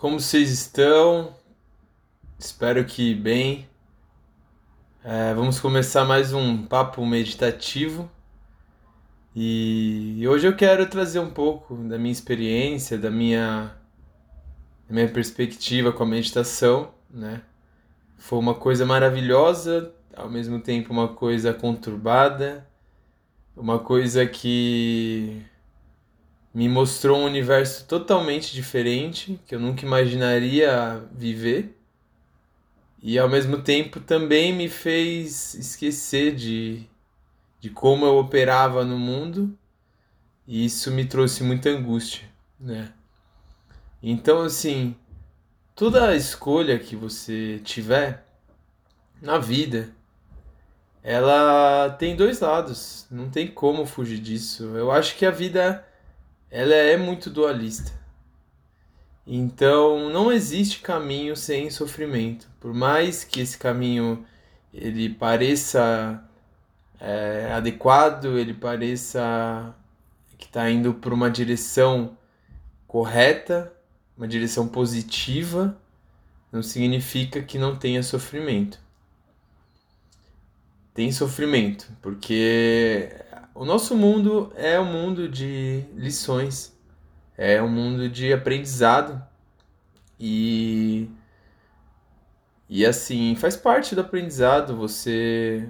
como vocês estão? Espero que bem. É, vamos começar mais um papo meditativo e hoje eu quero trazer um pouco da minha experiência, da minha, da minha perspectiva com a meditação, né? Foi uma coisa maravilhosa, ao mesmo tempo uma coisa conturbada, uma coisa que me mostrou um universo totalmente diferente que eu nunca imaginaria viver e ao mesmo tempo também me fez esquecer de, de como eu operava no mundo e isso me trouxe muita angústia, né? Então assim, toda escolha que você tiver na vida, ela tem dois lados, não tem como fugir disso. Eu acho que a vida ela é muito dualista. Então, não existe caminho sem sofrimento. Por mais que esse caminho ele pareça é, adequado, ele pareça que está indo por uma direção correta, uma direção positiva, não significa que não tenha sofrimento. Tem sofrimento, porque o nosso mundo é um mundo de lições, é um mundo de aprendizado e e assim faz parte do aprendizado você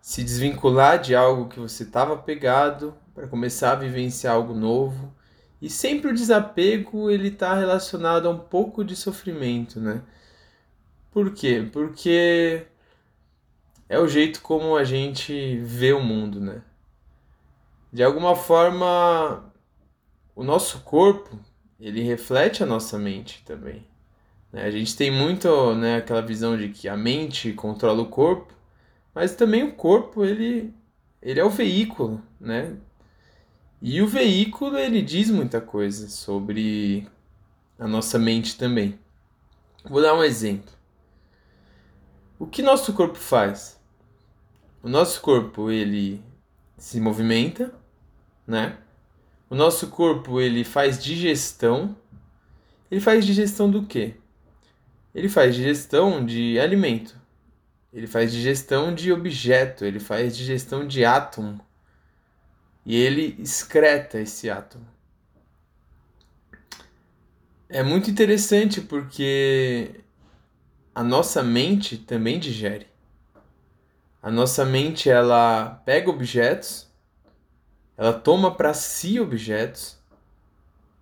se desvincular de algo que você estava pegado para começar a vivenciar algo novo e sempre o desapego ele está relacionado a um pouco de sofrimento, né? Por quê? Porque é o jeito como a gente vê o mundo, né? de alguma forma o nosso corpo ele reflete a nossa mente também. Né? A gente tem muito né, aquela visão de que a mente controla o corpo, mas também o corpo ele, ele é o veículo, né? E o veículo ele diz muita coisa sobre a nossa mente também. Vou dar um exemplo. O que nosso corpo faz? O nosso corpo ele se movimenta, né? O nosso corpo ele faz digestão. Ele faz digestão do quê? Ele faz digestão de alimento. Ele faz digestão de objeto, ele faz digestão de átomo. E ele excreta esse átomo. É muito interessante porque a nossa mente também digere. A nossa mente ela pega objetos ela toma para si objetos,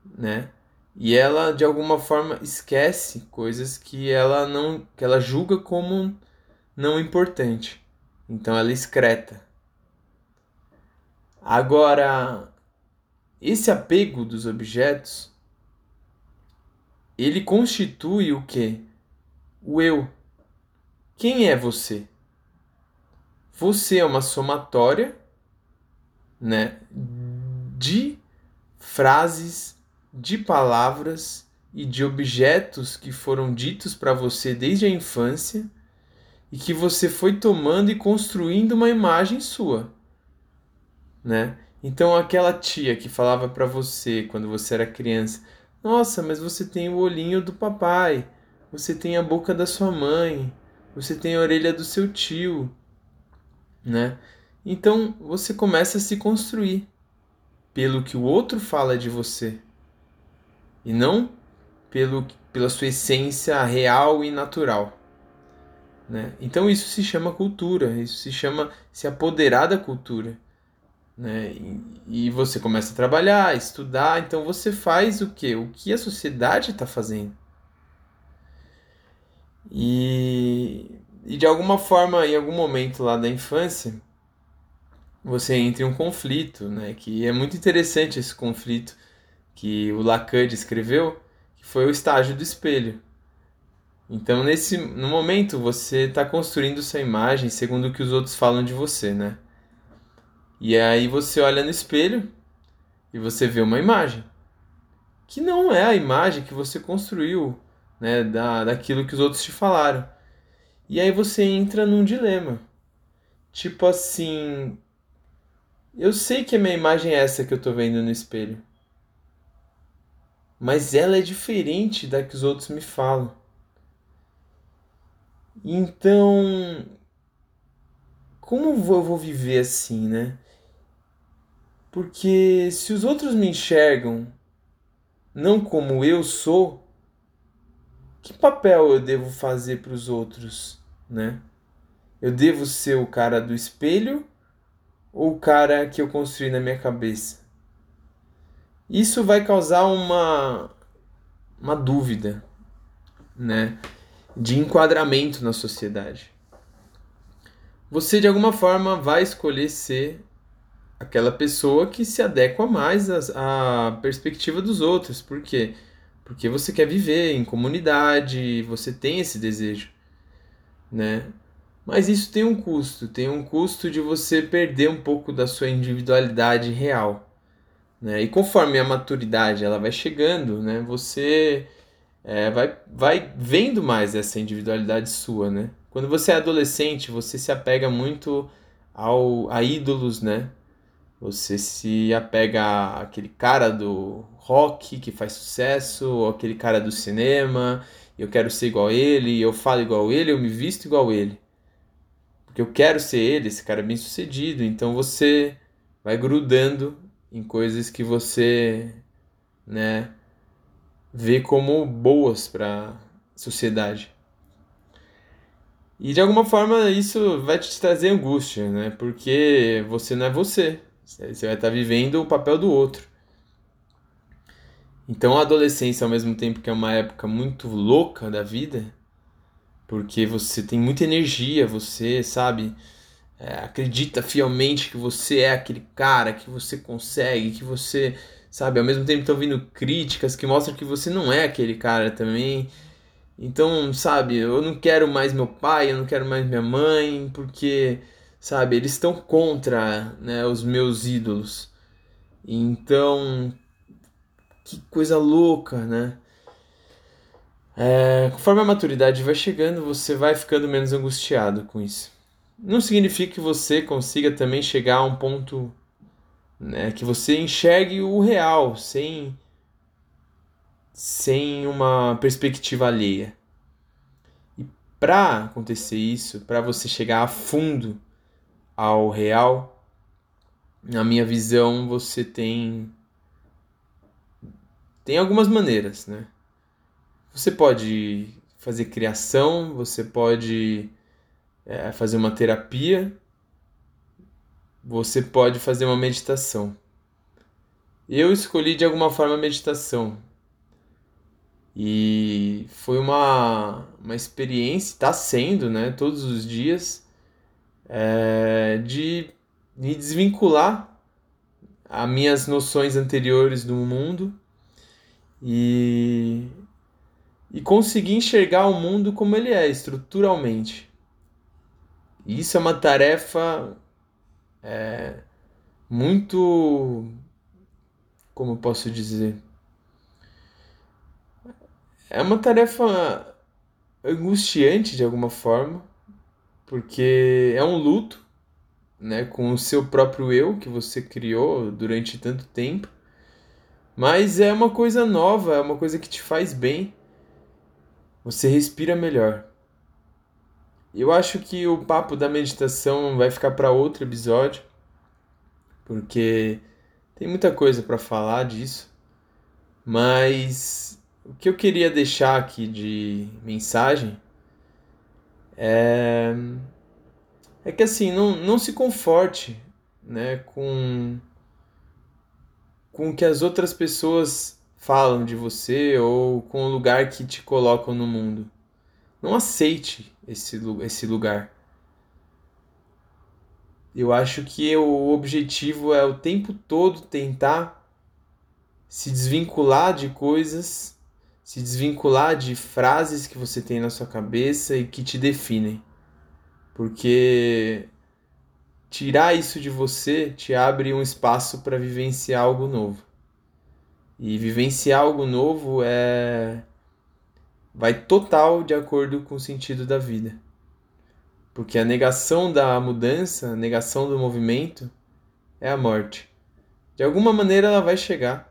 né? E ela de alguma forma esquece coisas que ela não que ela julga como não importante. Então ela excreta. Agora esse apego dos objetos ele constitui o que? O eu. Quem é você? Você é uma somatória né, de frases, de palavras e de objetos que foram ditos para você desde a infância e que você foi tomando e construindo uma imagem sua, né? Então aquela tia que falava para você quando você era criança, nossa, mas você tem o olhinho do papai, você tem a boca da sua mãe, você tem a orelha do seu tio, né? Então você começa a se construir pelo que o outro fala de você e não pelo, pela sua essência real e natural. Né? Então isso se chama cultura, isso se chama se apoderar da cultura. Né? E, e você começa a trabalhar, estudar, então você faz o que? O que a sociedade está fazendo. E, e de alguma forma, em algum momento lá da infância, você entra em um conflito, né? Que é muito interessante esse conflito que o Lacan descreveu, que foi o estágio do espelho. Então, nesse no momento, você está construindo sua imagem segundo o que os outros falam de você, né? E aí você olha no espelho e você vê uma imagem que não é a imagem que você construiu, né, da, daquilo que os outros te falaram. E aí você entra num dilema. Tipo assim, eu sei que a minha imagem é essa que eu tô vendo no espelho. mas ela é diferente da que os outros me falam. Então, como eu vou viver assim, né? Porque se os outros me enxergam não como eu sou, que papel eu devo fazer para os outros, né? Eu devo ser o cara do espelho ou o cara que eu construí na minha cabeça? Isso vai causar uma uma dúvida, né, de enquadramento na sociedade. Você de alguma forma vai escolher ser aquela pessoa que se adequa mais à, perspectiva dos outros. Por quê? Porque você quer viver em comunidade, você tem esse desejo, né? Mas isso tem um custo, tem um custo de você perder um pouco da sua individualidade real, né? E conforme a maturidade ela vai chegando, né? Você é, vai, vai vendo mais essa individualidade sua, né? Quando você é adolescente, você se apega muito ao, a ídolos, né? Você se apega àquele cara do rock que faz sucesso, ou aquele cara do cinema, eu quero ser igual a ele, eu falo igual a ele, eu me visto igual a ele. Porque eu quero ser ele, esse cara bem sucedido. Então você vai grudando em coisas que você, né, vê como boas para sociedade. E de alguma forma isso vai te trazer angústia, né? Porque você não é você. Você vai estar vivendo o papel do outro. Então a adolescência, ao mesmo tempo que é uma época muito louca da vida, porque você tem muita energia, você, sabe, é, acredita fielmente que você é aquele cara, que você consegue, que você, sabe, ao mesmo tempo estão vindo críticas que mostram que você não é aquele cara também. Então, sabe, eu não quero mais meu pai, eu não quero mais minha mãe, porque sabe? Eles estão contra né, os meus ídolos. Então, que coisa louca, né? É, conforme a maturidade vai chegando, você vai ficando menos angustiado com isso. Não significa que você consiga também chegar a um ponto né, que você enxergue o real, sem, sem uma perspectiva alheia. E para acontecer isso, para você chegar a fundo ao real, na minha visão, você tem tem algumas maneiras, né? Você pode fazer criação, você pode é, fazer uma terapia, você pode fazer uma meditação. Eu escolhi de alguma forma a meditação. E foi uma, uma experiência, está sendo, né, todos os dias, é, de me desvincular as minhas noções anteriores do mundo e, e conseguir enxergar o mundo como ele é, estruturalmente. isso é uma tarefa é, muito. Como eu posso dizer? É uma tarefa angustiante de alguma forma, porque é um luto, né, com o seu próprio eu que você criou durante tanto tempo. Mas é uma coisa nova, é uma coisa que te faz bem. Você respira melhor. Eu acho que o papo da meditação vai ficar para outro episódio, porque tem muita coisa para falar disso. Mas o que eu queria deixar aqui de mensagem é, é que assim, não, não se conforte né, com, com o que as outras pessoas falam de você ou com o lugar que te colocam no mundo. Não aceite esse, esse lugar. Eu acho que o objetivo é o tempo todo tentar se desvincular de coisas se desvincular de frases que você tem na sua cabeça e que te definem. Porque tirar isso de você te abre um espaço para vivenciar algo novo. E vivenciar algo novo é vai total de acordo com o sentido da vida. Porque a negação da mudança, a negação do movimento é a morte. De alguma maneira ela vai chegar.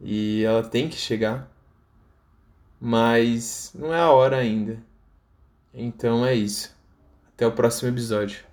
e ela tem que chegar, mas não é a hora ainda. Então é isso. Até o próximo episódio.